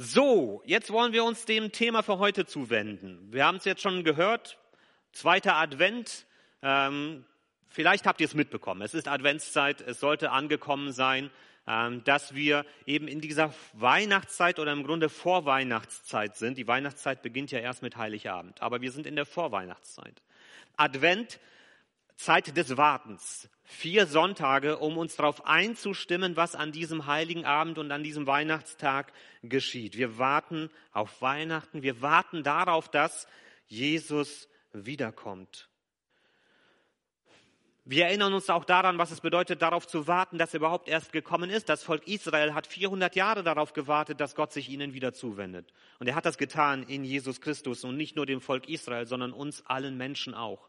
So, jetzt wollen wir uns dem Thema für heute zuwenden. Wir haben es jetzt schon gehört, zweiter Advent. Ähm, vielleicht habt ihr es mitbekommen. Es ist Adventszeit, es sollte angekommen sein, ähm, dass wir eben in dieser Weihnachtszeit oder im Grunde Vorweihnachtszeit sind. Die Weihnachtszeit beginnt ja erst mit Heiligabend, aber wir sind in der Vorweihnachtszeit. Advent Zeit des Wartens. Vier Sonntage, um uns darauf einzustimmen, was an diesem heiligen Abend und an diesem Weihnachtstag geschieht. Wir warten auf Weihnachten. Wir warten darauf, dass Jesus wiederkommt. Wir erinnern uns auch daran, was es bedeutet, darauf zu warten, dass er überhaupt erst gekommen ist. Das Volk Israel hat 400 Jahre darauf gewartet, dass Gott sich ihnen wieder zuwendet. Und er hat das getan in Jesus Christus und nicht nur dem Volk Israel, sondern uns allen Menschen auch.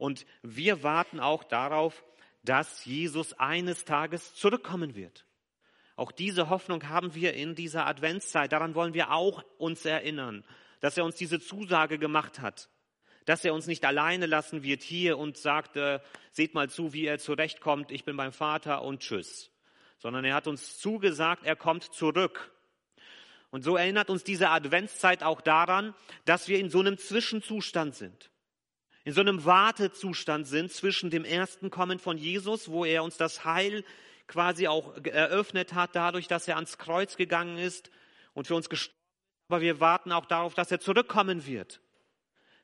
Und wir warten auch darauf, dass Jesus eines Tages zurückkommen wird. Auch diese Hoffnung haben wir in dieser Adventszeit. Daran wollen wir auch uns erinnern, dass er uns diese Zusage gemacht hat, dass er uns nicht alleine lassen wird hier und sagt, äh, seht mal zu, wie er zurechtkommt, ich bin beim Vater und tschüss, sondern er hat uns zugesagt, er kommt zurück. Und so erinnert uns diese Adventszeit auch daran, dass wir in so einem Zwischenzustand sind in so einem Wartezustand sind zwischen dem ersten Kommen von Jesus, wo er uns das Heil quasi auch eröffnet hat, dadurch, dass er ans Kreuz gegangen ist und für uns gestorben ist. Aber wir warten auch darauf, dass er zurückkommen wird,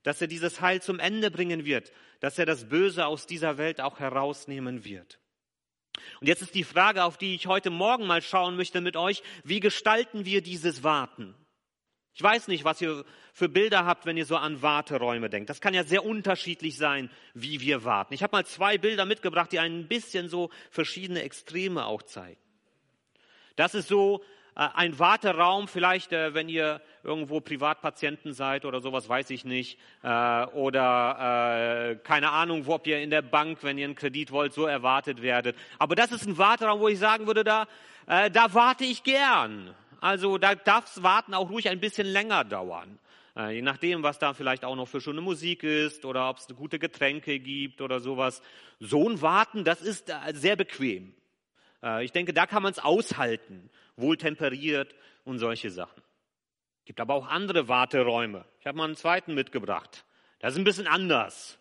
dass er dieses Heil zum Ende bringen wird, dass er das Böse aus dieser Welt auch herausnehmen wird. Und jetzt ist die Frage, auf die ich heute Morgen mal schauen möchte mit euch, wie gestalten wir dieses Warten? Ich weiß nicht, was ihr für Bilder habt, wenn ihr so an Warteräume denkt. Das kann ja sehr unterschiedlich sein, wie wir warten. Ich habe mal zwei Bilder mitgebracht, die ein bisschen so verschiedene Extreme auch zeigen. Das ist so äh, ein Warteraum, vielleicht äh, wenn ihr irgendwo Privatpatienten seid oder sowas, weiß ich nicht. Äh, oder äh, keine Ahnung, wo ob ihr in der Bank, wenn ihr einen Kredit wollt, so erwartet werdet. Aber das ist ein Warteraum, wo ich sagen würde, da, äh, da warte ich gern. Also da darf das Warten auch ruhig ein bisschen länger dauern. Äh, je nachdem, was da vielleicht auch noch für schöne Musik ist oder ob es gute Getränke gibt oder sowas. So ein Warten, das ist äh, sehr bequem. Äh, ich denke, da kann man es aushalten, wohltemperiert und solche Sachen. Gibt aber auch andere Warteräume. Ich habe mal einen zweiten mitgebracht. Das ist ein bisschen anders.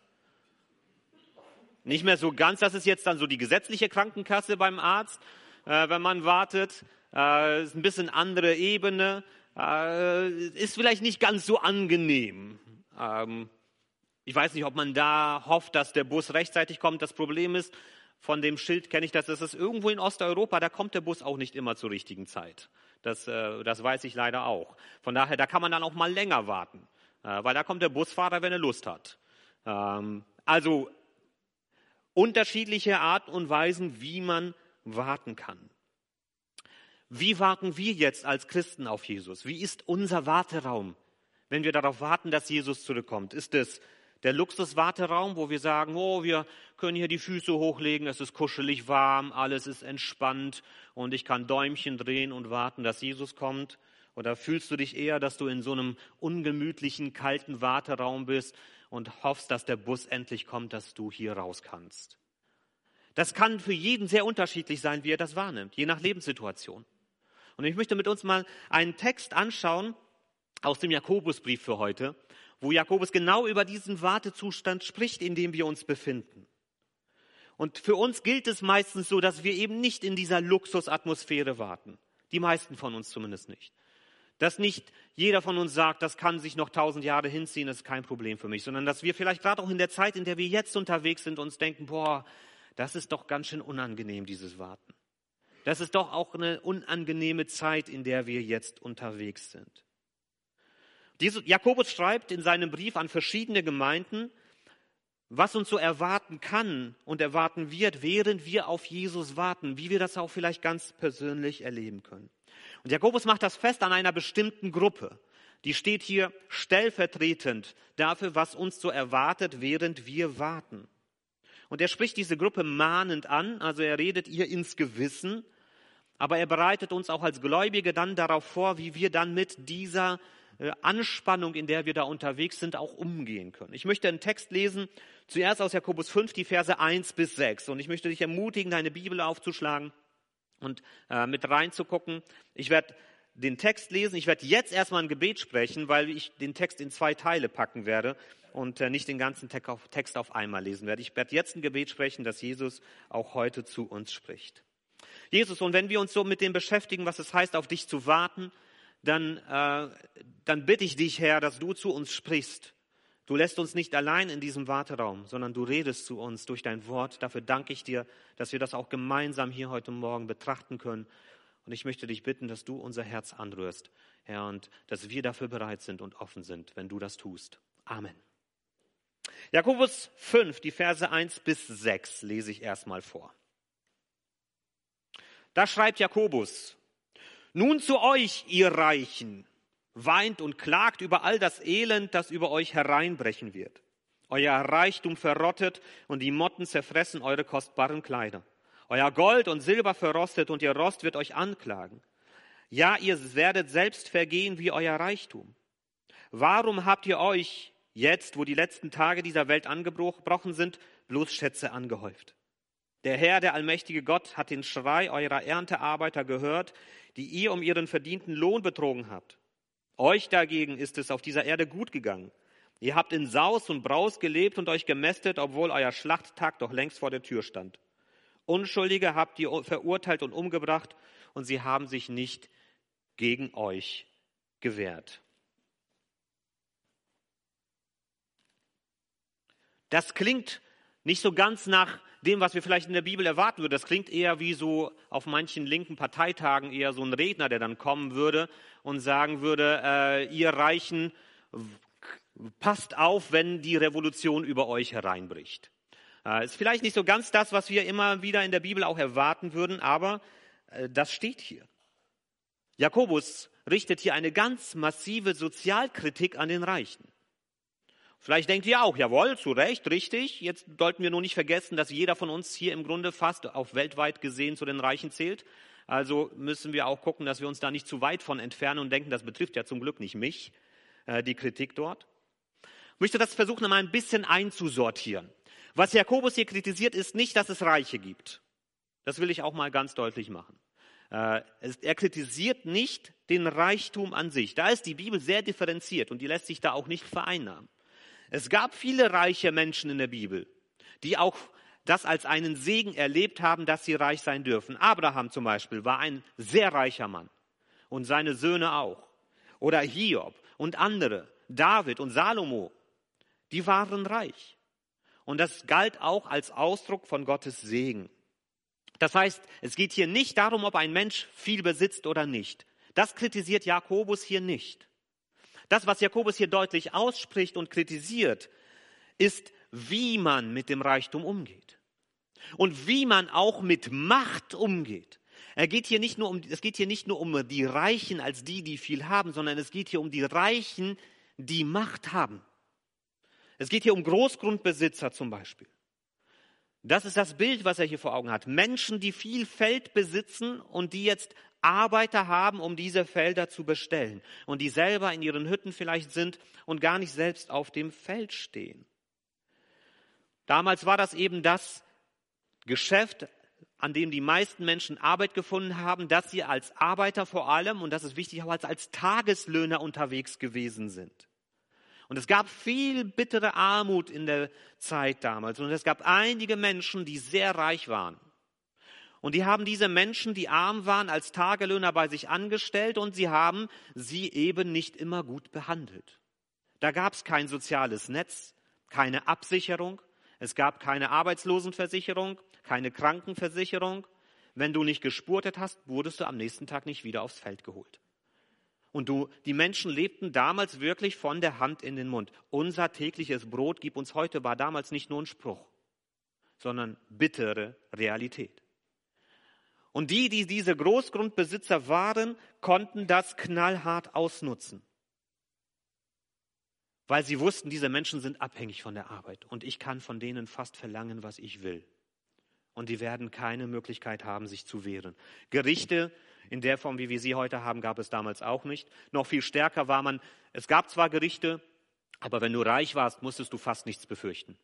Nicht mehr so ganz, das ist jetzt dann so die gesetzliche Krankenkasse beim Arzt, wenn man wartet, äh, ist ein bisschen andere Ebene, äh, ist vielleicht nicht ganz so angenehm. Ähm, ich weiß nicht, ob man da hofft, dass der Bus rechtzeitig kommt. Das Problem ist, von dem Schild kenne ich das, das ist irgendwo in Osteuropa, da kommt der Bus auch nicht immer zur richtigen Zeit. Das, äh, das weiß ich leider auch. Von daher, da kann man dann auch mal länger warten, äh, weil da kommt der Busfahrer, wenn er Lust hat. Ähm, also unterschiedliche Art und Weisen, wie man warten kann. Wie warten wir jetzt als Christen auf Jesus? Wie ist unser Warteraum, wenn wir darauf warten, dass Jesus zurückkommt? Ist es der Luxuswarteraum, wo wir sagen, oh, wir können hier die Füße hochlegen, es ist kuschelig warm, alles ist entspannt und ich kann Däumchen drehen und warten, dass Jesus kommt? Oder fühlst du dich eher, dass du in so einem ungemütlichen, kalten Warteraum bist und hoffst, dass der Bus endlich kommt, dass du hier raus kannst? Das kann für jeden sehr unterschiedlich sein, wie er das wahrnimmt, je nach Lebenssituation. Und ich möchte mit uns mal einen Text anschauen aus dem Jakobusbrief für heute, wo Jakobus genau über diesen Wartezustand spricht, in dem wir uns befinden. Und für uns gilt es meistens so, dass wir eben nicht in dieser Luxusatmosphäre warten. Die meisten von uns zumindest nicht. Dass nicht jeder von uns sagt, das kann sich noch tausend Jahre hinziehen, das ist kein Problem für mich, sondern dass wir vielleicht gerade auch in der Zeit, in der wir jetzt unterwegs sind, uns denken, boah, das ist doch ganz schön unangenehm, dieses Warten. Das ist doch auch eine unangenehme Zeit, in der wir jetzt unterwegs sind. Jakobus schreibt in seinem Brief an verschiedene Gemeinden, was uns so erwarten kann und erwarten wird, während wir auf Jesus warten, wie wir das auch vielleicht ganz persönlich erleben können. Und Jakobus macht das fest an einer bestimmten Gruppe. Die steht hier stellvertretend dafür, was uns so erwartet, während wir warten. Und er spricht diese Gruppe mahnend an, also er redet ihr ins Gewissen aber er bereitet uns auch als Gläubige dann darauf vor, wie wir dann mit dieser äh, Anspannung, in der wir da unterwegs sind, auch umgehen können. Ich möchte einen Text lesen, zuerst aus Jakobus 5, die Verse 1 bis 6. Und ich möchte dich ermutigen, deine Bibel aufzuschlagen und äh, mit reinzugucken. Ich werde den Text lesen. Ich werde jetzt erstmal ein Gebet sprechen, weil ich den Text in zwei Teile packen werde und äh, nicht den ganzen Text auf einmal lesen werde. Ich werde jetzt ein Gebet sprechen, dass Jesus auch heute zu uns spricht. Jesus, und wenn wir uns so mit dem beschäftigen, was es heißt, auf dich zu warten, dann, äh, dann bitte ich dich, Herr, dass du zu uns sprichst. Du lässt uns nicht allein in diesem Warteraum, sondern du redest zu uns durch dein Wort. Dafür danke ich dir, dass wir das auch gemeinsam hier heute Morgen betrachten können. Und ich möchte dich bitten, dass du unser Herz anrührst, Herr, und dass wir dafür bereit sind und offen sind, wenn du das tust. Amen. Jakobus 5, die Verse 1 bis 6 lese ich erstmal vor. Da schreibt Jakobus, nun zu euch, ihr Reichen, weint und klagt über all das Elend, das über euch hereinbrechen wird. Euer Reichtum verrottet und die Motten zerfressen eure kostbaren Kleider. Euer Gold und Silber verrostet und ihr Rost wird euch anklagen. Ja, ihr werdet selbst vergehen wie euer Reichtum. Warum habt ihr euch jetzt, wo die letzten Tage dieser Welt angebrochen sind, bloß Schätze angehäuft? Der Herr, der allmächtige Gott, hat den Schrei eurer Erntearbeiter gehört, die ihr um ihren verdienten Lohn betrogen habt. Euch dagegen ist es auf dieser Erde gut gegangen. Ihr habt in Saus und Braus gelebt und euch gemästet, obwohl euer Schlachttag doch längst vor der Tür stand. Unschuldige habt ihr verurteilt und umgebracht und sie haben sich nicht gegen euch gewehrt. Das klingt nicht so ganz nach dem, was wir vielleicht in der Bibel erwarten würden. Das klingt eher wie so auf manchen linken Parteitagen eher so ein Redner, der dann kommen würde und sagen würde, äh, ihr Reichen, passt auf, wenn die Revolution über euch hereinbricht. Äh, ist vielleicht nicht so ganz das, was wir immer wieder in der Bibel auch erwarten würden, aber äh, das steht hier. Jakobus richtet hier eine ganz massive Sozialkritik an den Reichen. Vielleicht denkt ihr auch, jawohl, zu Recht, richtig. Jetzt sollten wir nur nicht vergessen, dass jeder von uns hier im Grunde fast auf weltweit gesehen zu den Reichen zählt. Also müssen wir auch gucken, dass wir uns da nicht zu weit von entfernen und denken, das betrifft ja zum Glück nicht mich, äh, die Kritik dort. Ich möchte das versuchen, mal ein bisschen einzusortieren. Was Jakobus hier kritisiert, ist nicht, dass es Reiche gibt. Das will ich auch mal ganz deutlich machen. Äh, er kritisiert nicht den Reichtum an sich. Da ist die Bibel sehr differenziert und die lässt sich da auch nicht vereinnahmen. Es gab viele reiche Menschen in der Bibel, die auch das als einen Segen erlebt haben, dass sie reich sein dürfen. Abraham zum Beispiel war ein sehr reicher Mann und seine Söhne auch. Oder Hiob und andere, David und Salomo, die waren reich. Und das galt auch als Ausdruck von Gottes Segen. Das heißt, es geht hier nicht darum, ob ein Mensch viel besitzt oder nicht. Das kritisiert Jakobus hier nicht. Das, was Jakobus hier deutlich ausspricht und kritisiert, ist, wie man mit dem Reichtum umgeht. Und wie man auch mit Macht umgeht. Er geht hier nicht nur um, es geht hier nicht nur um die Reichen als die, die viel haben, sondern es geht hier um die Reichen, die Macht haben. Es geht hier um Großgrundbesitzer zum Beispiel. Das ist das Bild, was er hier vor Augen hat. Menschen, die viel Feld besitzen und die jetzt Arbeiter haben, um diese Felder zu bestellen und die selber in ihren Hütten vielleicht sind und gar nicht selbst auf dem Feld stehen. Damals war das eben das Geschäft, an dem die meisten Menschen Arbeit gefunden haben, dass sie als Arbeiter vor allem, und das ist wichtig, auch als, als Tageslöhner unterwegs gewesen sind. Und es gab viel bittere Armut in der Zeit damals. Und es gab einige Menschen, die sehr reich waren. Und die haben diese Menschen, die arm waren, als Tagelöhner bei sich angestellt und sie haben sie eben nicht immer gut behandelt. Da gab es kein soziales Netz, keine Absicherung, es gab keine Arbeitslosenversicherung, keine Krankenversicherung. Wenn du nicht gespurtet hast, wurdest du am nächsten Tag nicht wieder aufs Feld geholt. Und du, die Menschen lebten damals wirklich von der Hand in den Mund. Unser tägliches Brot gib uns heute war damals nicht nur ein Spruch, sondern bittere Realität. Und die, die diese Großgrundbesitzer waren, konnten das knallhart ausnutzen. Weil sie wussten, diese Menschen sind abhängig von der Arbeit und ich kann von denen fast verlangen, was ich will. Und die werden keine Möglichkeit haben, sich zu wehren. Gerichte in der Form, wie wir sie heute haben, gab es damals auch nicht. Noch viel stärker war man, es gab zwar Gerichte, aber wenn du reich warst, musstest du fast nichts befürchten.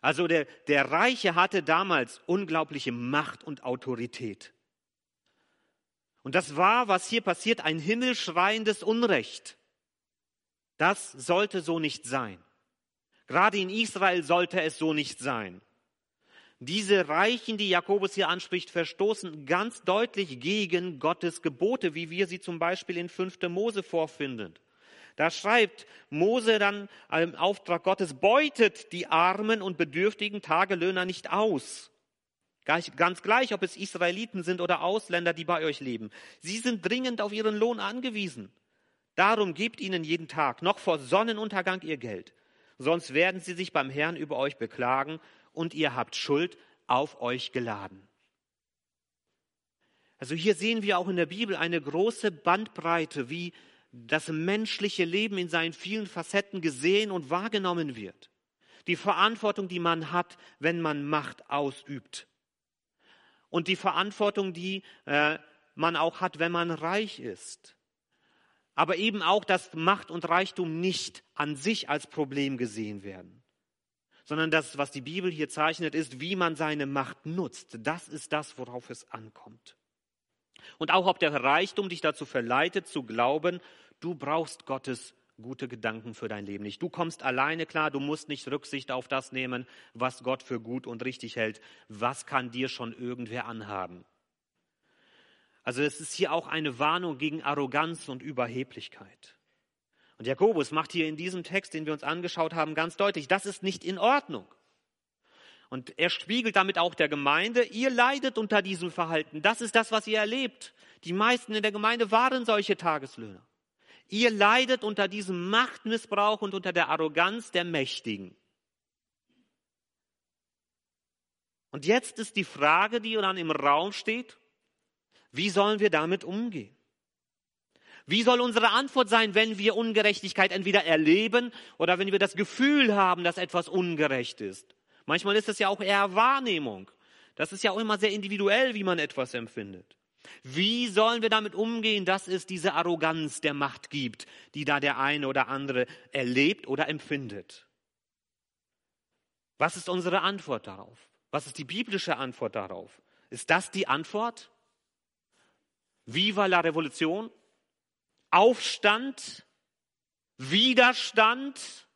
Also der, der Reiche hatte damals unglaubliche Macht und Autorität. Und das war, was hier passiert, ein himmelschreiendes Unrecht. Das sollte so nicht sein. Gerade in Israel sollte es so nicht sein. Diese Reichen, die Jakobus hier anspricht, verstoßen ganz deutlich gegen Gottes Gebote, wie wir sie zum Beispiel in 5. Mose vorfinden. Da schreibt Mose dann im Auftrag Gottes, beutet die armen und bedürftigen Tagelöhner nicht aus. Ganz gleich, ob es Israeliten sind oder Ausländer, die bei euch leben. Sie sind dringend auf ihren Lohn angewiesen. Darum gebt ihnen jeden Tag, noch vor Sonnenuntergang, ihr Geld. Sonst werden sie sich beim Herrn über euch beklagen und ihr habt Schuld auf euch geladen. Also hier sehen wir auch in der Bibel eine große Bandbreite, wie das menschliche Leben in seinen vielen Facetten gesehen und wahrgenommen wird. Die Verantwortung, die man hat, wenn man Macht ausübt. Und die Verantwortung, die äh, man auch hat, wenn man reich ist. Aber eben auch, dass Macht und Reichtum nicht an sich als Problem gesehen werden sondern das, was die Bibel hier zeichnet, ist, wie man seine Macht nutzt. Das ist das, worauf es ankommt. Und auch ob der Reichtum dich dazu verleitet, zu glauben, du brauchst Gottes gute Gedanken für dein Leben nicht. Du kommst alleine klar, du musst nicht Rücksicht auf das nehmen, was Gott für gut und richtig hält. Was kann dir schon irgendwer anhaben? Also es ist hier auch eine Warnung gegen Arroganz und Überheblichkeit. Und Jakobus macht hier in diesem Text, den wir uns angeschaut haben, ganz deutlich, das ist nicht in Ordnung. Und er spiegelt damit auch der Gemeinde, ihr leidet unter diesem Verhalten. Das ist das, was ihr erlebt. Die meisten in der Gemeinde waren solche Tageslöhner. Ihr leidet unter diesem Machtmissbrauch und unter der Arroganz der Mächtigen. Und jetzt ist die Frage, die dann im Raum steht, wie sollen wir damit umgehen? Wie soll unsere Antwort sein, wenn wir Ungerechtigkeit entweder erleben oder wenn wir das Gefühl haben, dass etwas ungerecht ist? Manchmal ist es ja auch eher Wahrnehmung. Das ist ja auch immer sehr individuell, wie man etwas empfindet. Wie sollen wir damit umgehen, dass es diese Arroganz der Macht gibt, die da der eine oder andere erlebt oder empfindet? Was ist unsere Antwort darauf? Was ist die biblische Antwort darauf? Ist das die Antwort? Viva la Revolution? Aufstand, Widerstand.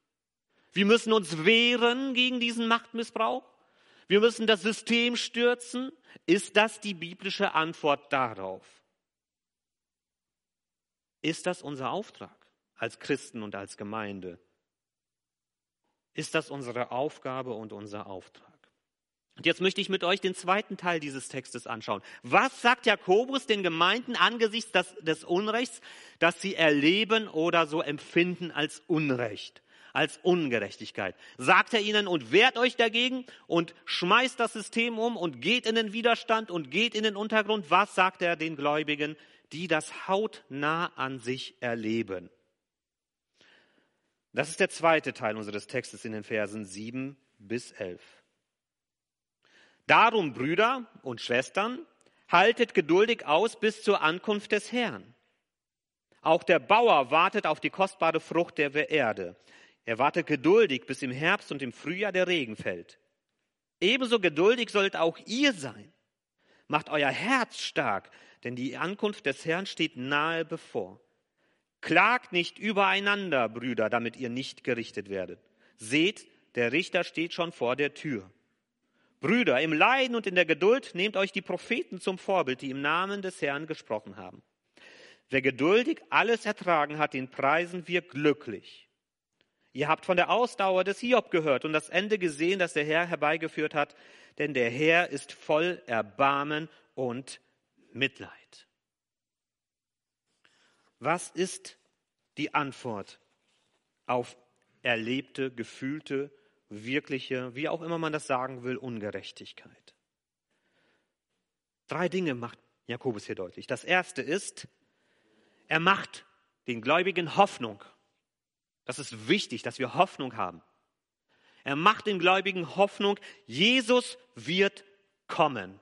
Wir müssen uns wehren gegen diesen Machtmissbrauch. Wir müssen das System stürzen. Ist das die biblische Antwort darauf? Ist das unser Auftrag als Christen und als Gemeinde? Ist das unsere Aufgabe und unser Auftrag? Und jetzt möchte ich mit euch den zweiten Teil dieses Textes anschauen. Was sagt Jakobus den Gemeinden angesichts des, des Unrechts, das sie erleben oder so empfinden als Unrecht, als Ungerechtigkeit? Sagt er ihnen und wehrt euch dagegen und schmeißt das System um und geht in den Widerstand und geht in den Untergrund? Was sagt er den Gläubigen, die das hautnah an sich erleben? Das ist der zweite Teil unseres Textes in den Versen 7 bis 11. Darum, Brüder und Schwestern, haltet geduldig aus bis zur Ankunft des Herrn. Auch der Bauer wartet auf die kostbare Frucht der Erde. Er wartet geduldig, bis im Herbst und im Frühjahr der Regen fällt. Ebenso geduldig sollt auch ihr sein. Macht euer Herz stark, denn die Ankunft des Herrn steht nahe bevor. Klagt nicht übereinander, Brüder, damit ihr nicht gerichtet werdet. Seht, der Richter steht schon vor der Tür. Brüder, im Leiden und in der Geduld nehmt euch die Propheten zum Vorbild, die im Namen des Herrn gesprochen haben. Wer geduldig alles ertragen hat, den preisen wir glücklich. Ihr habt von der Ausdauer des Hiob gehört und das Ende gesehen, das der Herr herbeigeführt hat, denn der Herr ist voll Erbarmen und Mitleid. Was ist die Antwort auf erlebte, gefühlte wirkliche, wie auch immer man das sagen will, Ungerechtigkeit. Drei Dinge macht Jakobus hier deutlich. Das erste ist, er macht den Gläubigen Hoffnung. Das ist wichtig, dass wir Hoffnung haben. Er macht den Gläubigen Hoffnung, Jesus wird kommen.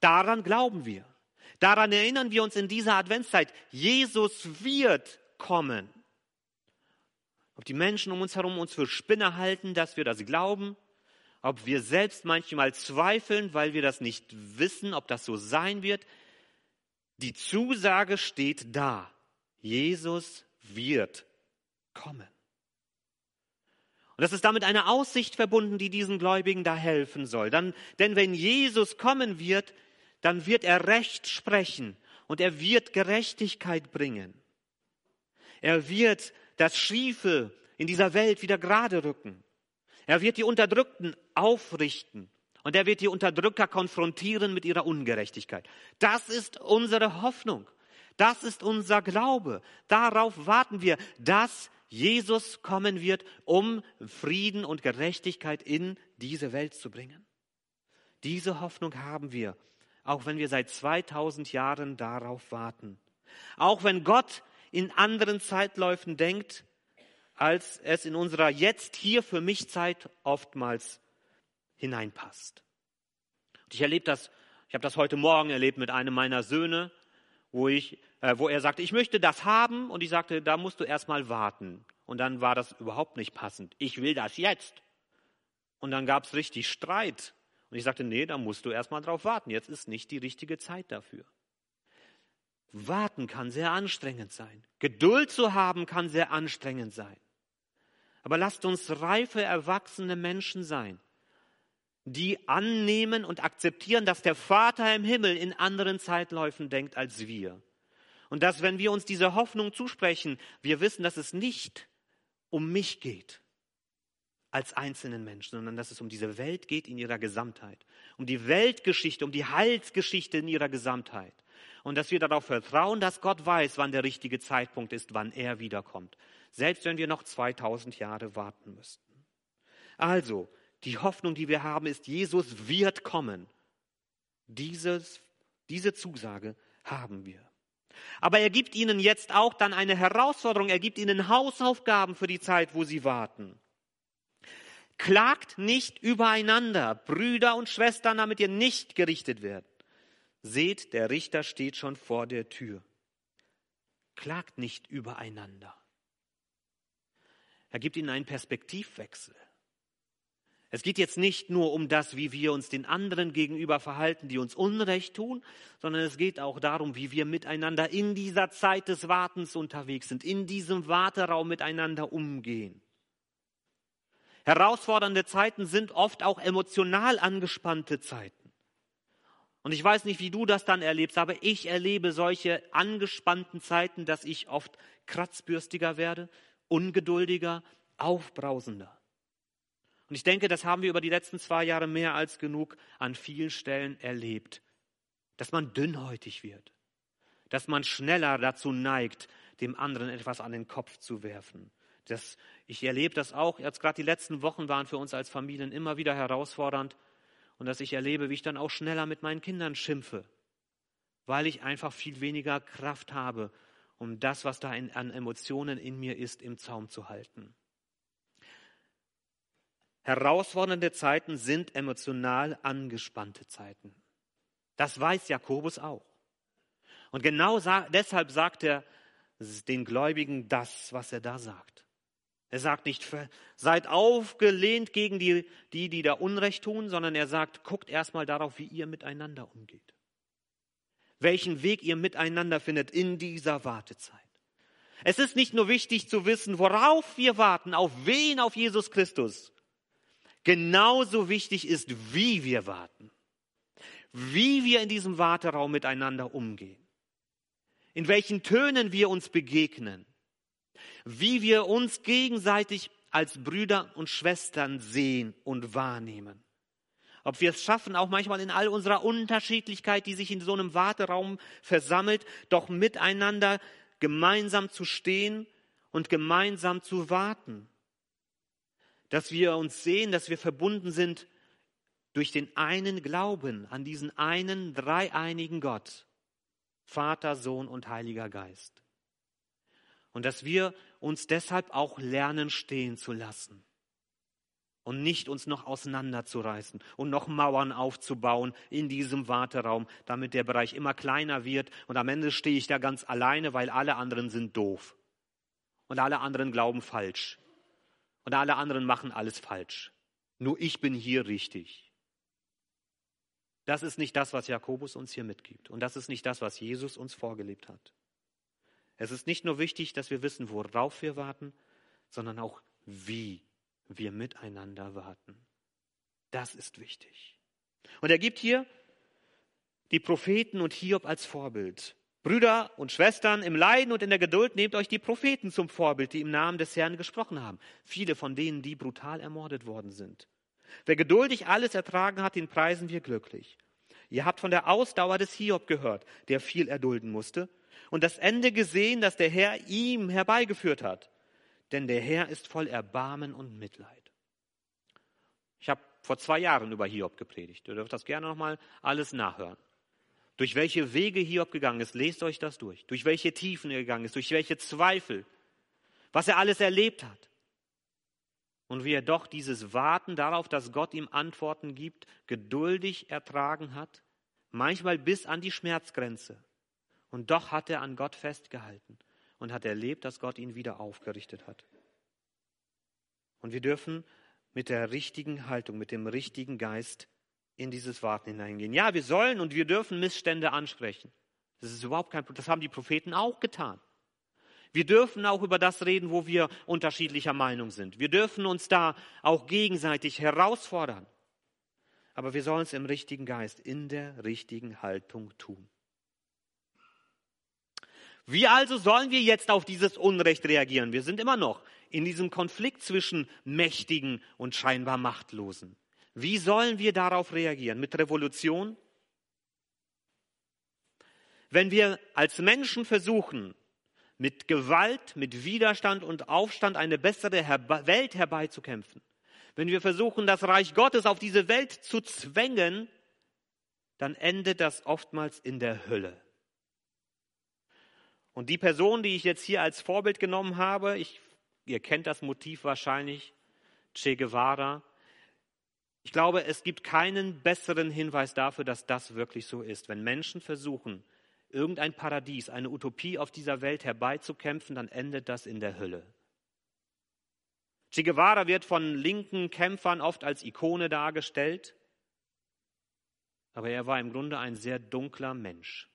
Daran glauben wir. Daran erinnern wir uns in dieser Adventszeit. Jesus wird kommen. Ob die Menschen um uns herum uns für Spinner halten, dass wir das glauben, ob wir selbst manchmal zweifeln, weil wir das nicht wissen, ob das so sein wird. Die Zusage steht da. Jesus wird kommen. Und das ist damit eine Aussicht verbunden, die diesen Gläubigen da helfen soll. Dann, denn wenn Jesus kommen wird, dann wird er Recht sprechen und er wird Gerechtigkeit bringen. Er wird das Schiefe in dieser Welt wieder gerade rücken. Er wird die Unterdrückten aufrichten und er wird die Unterdrücker konfrontieren mit ihrer Ungerechtigkeit. Das ist unsere Hoffnung. Das ist unser Glaube. Darauf warten wir, dass Jesus kommen wird, um Frieden und Gerechtigkeit in diese Welt zu bringen. Diese Hoffnung haben wir, auch wenn wir seit 2000 Jahren darauf warten. Auch wenn Gott in anderen Zeitläufen denkt, als es in unserer jetzt hier für mich Zeit oftmals hineinpasst. Und ich erlebe das, ich habe das heute Morgen erlebt mit einem meiner Söhne, wo ich, äh, wo er sagte, ich möchte das haben und ich sagte, da musst du erstmal warten. Und dann war das überhaupt nicht passend. Ich will das jetzt. Und dann gab es richtig Streit. Und ich sagte, nee, da musst du erstmal drauf warten. Jetzt ist nicht die richtige Zeit dafür. Warten kann sehr anstrengend sein. Geduld zu haben kann sehr anstrengend sein. Aber lasst uns reife, erwachsene Menschen sein, die annehmen und akzeptieren, dass der Vater im Himmel in anderen Zeitläufen denkt als wir. Und dass, wenn wir uns diese Hoffnung zusprechen, wir wissen, dass es nicht um mich geht als einzelnen Menschen, sondern dass es um diese Welt geht in ihrer Gesamtheit, um die Weltgeschichte, um die Heilsgeschichte in ihrer Gesamtheit. Und dass wir darauf vertrauen, dass Gott weiß, wann der richtige Zeitpunkt ist, wann er wiederkommt, selbst wenn wir noch 2000 Jahre warten müssten. Also, die Hoffnung, die wir haben, ist, Jesus wird kommen. Dieses, diese Zusage haben wir. Aber er gibt ihnen jetzt auch dann eine Herausforderung. Er gibt ihnen Hausaufgaben für die Zeit, wo sie warten. Klagt nicht übereinander, Brüder und Schwestern, damit ihr nicht gerichtet werdet. Seht, der Richter steht schon vor der Tür. Klagt nicht übereinander. Er gibt ihnen einen Perspektivwechsel. Es geht jetzt nicht nur um das, wie wir uns den anderen gegenüber verhalten, die uns Unrecht tun, sondern es geht auch darum, wie wir miteinander in dieser Zeit des Wartens unterwegs sind, in diesem Warteraum miteinander umgehen. Herausfordernde Zeiten sind oft auch emotional angespannte Zeiten. Und ich weiß nicht, wie du das dann erlebst, aber ich erlebe solche angespannten Zeiten, dass ich oft kratzbürstiger werde, ungeduldiger, aufbrausender. Und ich denke, das haben wir über die letzten zwei Jahre mehr als genug an vielen Stellen erlebt. Dass man dünnhäutig wird. Dass man schneller dazu neigt, dem anderen etwas an den Kopf zu werfen. Das, ich erlebe das auch, jetzt gerade die letzten Wochen waren für uns als Familien immer wieder herausfordernd. Und dass ich erlebe, wie ich dann auch schneller mit meinen Kindern schimpfe. Weil ich einfach viel weniger Kraft habe, um das, was da in, an Emotionen in mir ist, im Zaum zu halten. Herausfordernde Zeiten sind emotional angespannte Zeiten. Das weiß Jakobus auch. Und genau deshalb sagt er den Gläubigen das, was er da sagt. Er sagt nicht, seid aufgelehnt gegen die, die, die da Unrecht tun, sondern er sagt, guckt erstmal darauf, wie ihr miteinander umgeht. Welchen Weg ihr miteinander findet in dieser Wartezeit. Es ist nicht nur wichtig zu wissen, worauf wir warten, auf wen, auf Jesus Christus, genauso wichtig ist, wie wir warten, wie wir in diesem Warteraum miteinander umgehen, in welchen Tönen wir uns begegnen, wie wir uns gegenseitig als Brüder und Schwestern sehen und wahrnehmen. Ob wir es schaffen, auch manchmal in all unserer Unterschiedlichkeit, die sich in so einem Warteraum versammelt, doch miteinander gemeinsam zu stehen und gemeinsam zu warten dass wir uns sehen, dass wir verbunden sind durch den einen Glauben an diesen einen dreieinigen Gott, Vater, Sohn und Heiliger Geist. Und dass wir uns deshalb auch lernen stehen zu lassen und nicht uns noch auseinanderzureißen und noch Mauern aufzubauen in diesem Warteraum, damit der Bereich immer kleiner wird und am Ende stehe ich da ganz alleine, weil alle anderen sind doof und alle anderen glauben falsch und alle anderen machen alles falsch. Nur ich bin hier richtig. Das ist nicht das, was Jakobus uns hier mitgibt. Und das ist nicht das, was Jesus uns vorgelebt hat. Es ist nicht nur wichtig, dass wir wissen, worauf wir warten, sondern auch, wie wir miteinander warten. Das ist wichtig. Und er gibt hier die Propheten und Hiob als Vorbild. Brüder und Schwestern, im Leiden und in der Geduld nehmt euch die Propheten zum Vorbild, die im Namen des Herrn gesprochen haben. Viele von denen, die brutal ermordet worden sind. Wer geduldig alles ertragen hat, den preisen wir glücklich. Ihr habt von der Ausdauer des Hiob gehört, der viel erdulden musste, und das Ende gesehen, das der Herr ihm herbeigeführt hat. Denn der Herr ist voll Erbarmen und Mitleid. Ich habe vor zwei Jahren über Hiob gepredigt. Ihr dürft das gerne nochmal alles nachhören. Durch welche Wege Hiob gegangen ist, lest euch das durch. Durch welche Tiefen er gegangen ist, durch welche Zweifel, was er alles erlebt hat und wie er doch dieses Warten darauf, dass Gott ihm Antworten gibt, geduldig ertragen hat, manchmal bis an die Schmerzgrenze. Und doch hat er an Gott festgehalten und hat erlebt, dass Gott ihn wieder aufgerichtet hat. Und wir dürfen mit der richtigen Haltung, mit dem richtigen Geist in dieses Warten hineingehen. Ja, wir sollen und wir dürfen Missstände ansprechen. Das ist überhaupt kein Problem. Das haben die Propheten auch getan. Wir dürfen auch über das reden, wo wir unterschiedlicher Meinung sind. Wir dürfen uns da auch gegenseitig herausfordern. Aber wir sollen es im richtigen Geist, in der richtigen Haltung tun. Wie also sollen wir jetzt auf dieses Unrecht reagieren? Wir sind immer noch in diesem Konflikt zwischen Mächtigen und scheinbar Machtlosen. Wie sollen wir darauf reagieren? Mit Revolution? Wenn wir als Menschen versuchen, mit Gewalt, mit Widerstand und Aufstand eine bessere Welt herbeizukämpfen, wenn wir versuchen, das Reich Gottes auf diese Welt zu zwängen, dann endet das oftmals in der Hölle. Und die Person, die ich jetzt hier als Vorbild genommen habe, ich, ihr kennt das Motiv wahrscheinlich, Che Guevara. Ich glaube, es gibt keinen besseren Hinweis dafür, dass das wirklich so ist. Wenn Menschen versuchen, irgendein Paradies, eine Utopie auf dieser Welt herbeizukämpfen, dann endet das in der Hölle. Che Guevara wird von linken Kämpfern oft als Ikone dargestellt, aber er war im Grunde ein sehr dunkler Mensch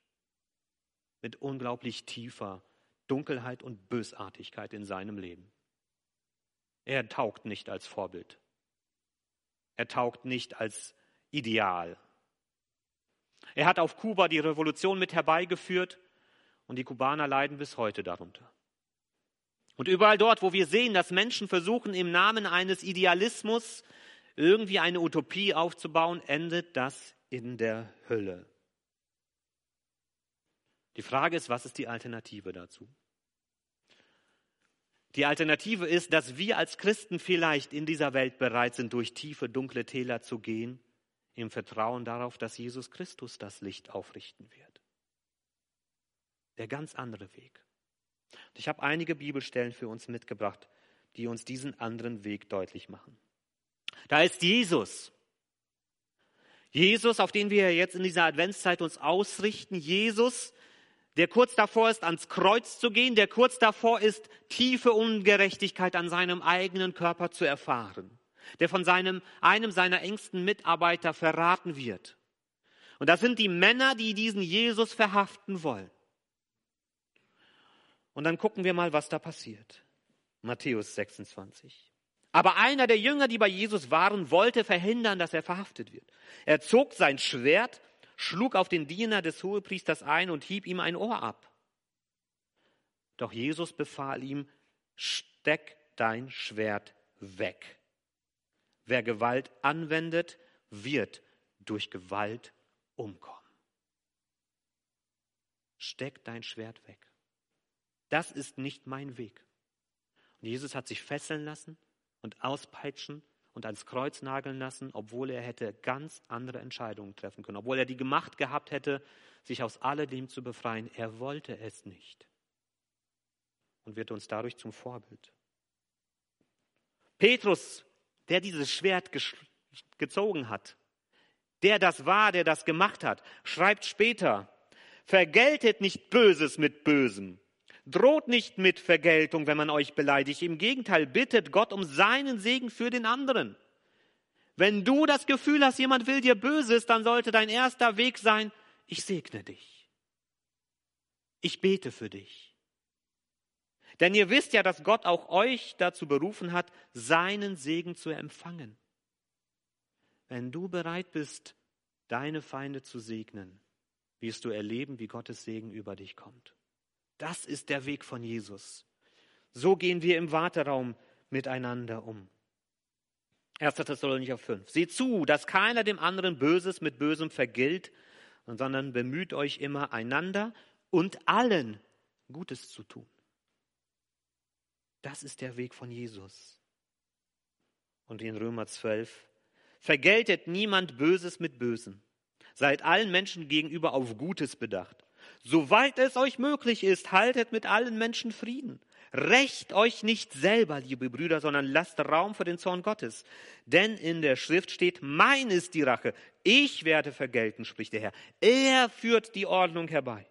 mit unglaublich tiefer Dunkelheit und Bösartigkeit in seinem Leben. Er taugt nicht als Vorbild. Er taugt nicht als Ideal. Er hat auf Kuba die Revolution mit herbeigeführt und die Kubaner leiden bis heute darunter. Und überall dort, wo wir sehen, dass Menschen versuchen, im Namen eines Idealismus irgendwie eine Utopie aufzubauen, endet das in der Hölle. Die Frage ist, was ist die Alternative dazu? Die Alternative ist, dass wir als Christen vielleicht in dieser Welt bereit sind, durch tiefe, dunkle Täler zu gehen, im Vertrauen darauf, dass Jesus Christus das Licht aufrichten wird. Der ganz andere Weg. Und ich habe einige Bibelstellen für uns mitgebracht, die uns diesen anderen Weg deutlich machen. Da ist Jesus. Jesus, auf den wir jetzt in dieser Adventszeit uns ausrichten. Jesus, der kurz davor ist, ans Kreuz zu gehen, der kurz davor ist, tiefe Ungerechtigkeit an seinem eigenen Körper zu erfahren, der von seinem, einem seiner engsten Mitarbeiter verraten wird. Und das sind die Männer, die diesen Jesus verhaften wollen. Und dann gucken wir mal, was da passiert. Matthäus 26. Aber einer der Jünger, die bei Jesus waren, wollte verhindern, dass er verhaftet wird. Er zog sein Schwert schlug auf den Diener des Hohepriesters ein und hieb ihm ein Ohr ab. Doch Jesus befahl ihm, steck dein Schwert weg. Wer Gewalt anwendet, wird durch Gewalt umkommen. Steck dein Schwert weg. Das ist nicht mein Weg. Und Jesus hat sich fesseln lassen und auspeitschen und ans Kreuz nageln lassen, obwohl er hätte ganz andere Entscheidungen treffen können, obwohl er die Macht gehabt hätte, sich aus alledem zu befreien. Er wollte es nicht und wird uns dadurch zum Vorbild. Petrus, der dieses Schwert gezogen hat, der das war, der das gemacht hat, schreibt später, vergeltet nicht Böses mit Bösem, Droht nicht mit Vergeltung, wenn man euch beleidigt. Im Gegenteil, bittet Gott um seinen Segen für den anderen. Wenn du das Gefühl hast, jemand will dir Böses, dann sollte dein erster Weg sein, ich segne dich. Ich bete für dich. Denn ihr wisst ja, dass Gott auch euch dazu berufen hat, seinen Segen zu empfangen. Wenn du bereit bist, deine Feinde zu segnen, wirst du erleben, wie Gottes Segen über dich kommt. Das ist der Weg von Jesus. So gehen wir im Warteraum miteinander um. 1. Thessalonicher 5. Seht zu, dass keiner dem anderen Böses mit Bösem vergilt, sondern bemüht euch immer einander und allen Gutes zu tun. Das ist der Weg von Jesus. Und in Römer 12. Vergeltet niemand Böses mit Bösem. Seid allen Menschen gegenüber auf Gutes bedacht. Soweit es euch möglich ist, haltet mit allen Menschen Frieden. Recht euch nicht selber, liebe Brüder, sondern lasst Raum für den Zorn Gottes. Denn in der Schrift steht, mein ist die Rache. Ich werde vergelten, spricht der Herr. Er führt die Ordnung herbei.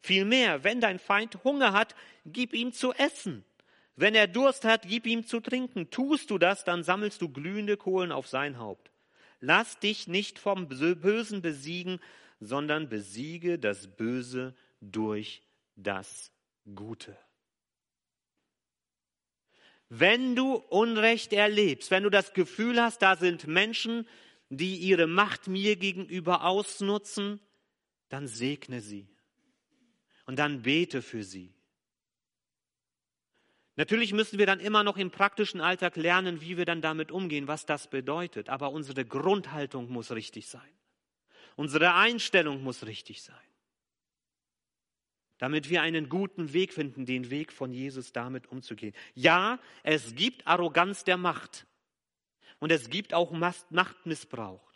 Vielmehr, wenn dein Feind Hunger hat, gib ihm zu essen. Wenn er Durst hat, gib ihm zu trinken. Tust du das, dann sammelst du glühende Kohlen auf sein Haupt. Lass dich nicht vom Bösen besiegen, sondern besiege das Böse durch das Gute. Wenn du Unrecht erlebst, wenn du das Gefühl hast, da sind Menschen, die ihre Macht mir gegenüber ausnutzen, dann segne sie und dann bete für sie. Natürlich müssen wir dann immer noch im praktischen Alltag lernen, wie wir dann damit umgehen, was das bedeutet. Aber unsere Grundhaltung muss richtig sein. Unsere Einstellung muss richtig sein. Damit wir einen guten Weg finden, den Weg von Jesus damit umzugehen. Ja, es gibt Arroganz der Macht. Und es gibt auch Machtmissbrauch.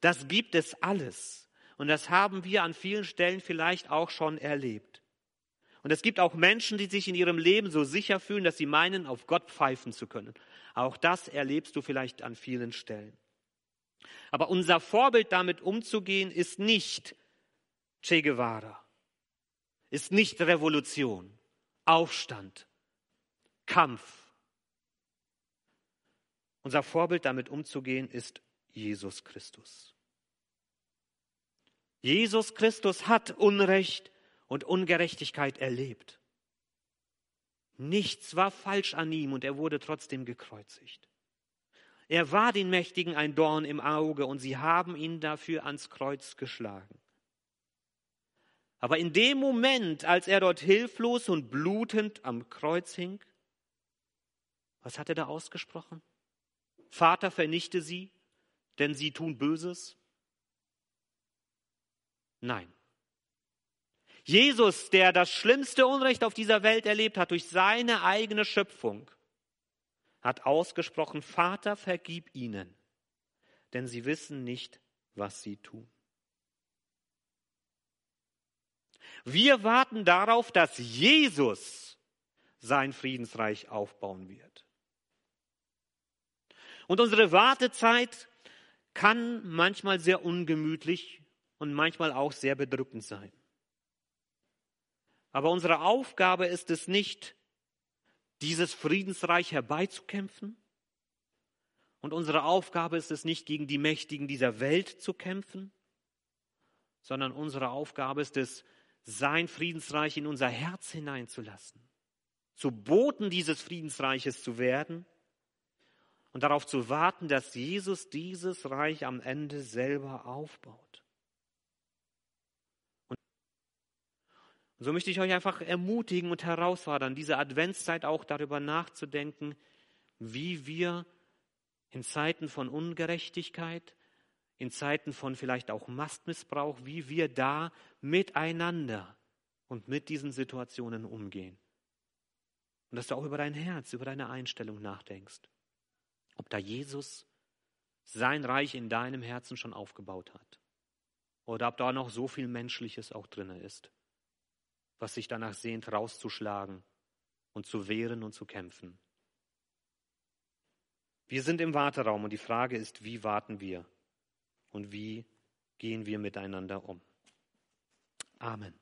Das gibt es alles. Und das haben wir an vielen Stellen vielleicht auch schon erlebt. Und es gibt auch Menschen, die sich in ihrem Leben so sicher fühlen, dass sie meinen, auf Gott pfeifen zu können. Auch das erlebst du vielleicht an vielen Stellen. Aber unser Vorbild damit umzugehen ist nicht Che Guevara, ist nicht Revolution, Aufstand, Kampf. Unser Vorbild damit umzugehen ist Jesus Christus. Jesus Christus hat Unrecht und Ungerechtigkeit erlebt. Nichts war falsch an ihm und er wurde trotzdem gekreuzigt. Er war den Mächtigen ein Dorn im Auge und sie haben ihn dafür ans Kreuz geschlagen. Aber in dem Moment, als er dort hilflos und blutend am Kreuz hing, was hat er da ausgesprochen? Vater, vernichte sie, denn sie tun Böses? Nein. Jesus, der das schlimmste Unrecht auf dieser Welt erlebt hat durch seine eigene Schöpfung, hat ausgesprochen, Vater, vergib ihnen, denn sie wissen nicht, was sie tun. Wir warten darauf, dass Jesus sein Friedensreich aufbauen wird. Und unsere Wartezeit kann manchmal sehr ungemütlich und manchmal auch sehr bedrückend sein. Aber unsere Aufgabe ist es nicht, dieses Friedensreich herbeizukämpfen. Und unsere Aufgabe ist es nicht, gegen die Mächtigen dieser Welt zu kämpfen, sondern unsere Aufgabe ist es, sein Friedensreich in unser Herz hineinzulassen, zu Boten dieses Friedensreiches zu werden und darauf zu warten, dass Jesus dieses Reich am Ende selber aufbaut. Und so möchte ich euch einfach ermutigen und herausfordern, diese Adventszeit auch darüber nachzudenken, wie wir in Zeiten von Ungerechtigkeit, in Zeiten von vielleicht auch Mastmissbrauch, wie wir da miteinander und mit diesen Situationen umgehen. Und dass du auch über dein Herz, über deine Einstellung nachdenkst. Ob da Jesus sein Reich in deinem Herzen schon aufgebaut hat. Oder ob da noch so viel Menschliches auch drin ist was sich danach sehnt, rauszuschlagen und zu wehren und zu kämpfen. Wir sind im Warteraum und die Frage ist, wie warten wir und wie gehen wir miteinander um. Amen.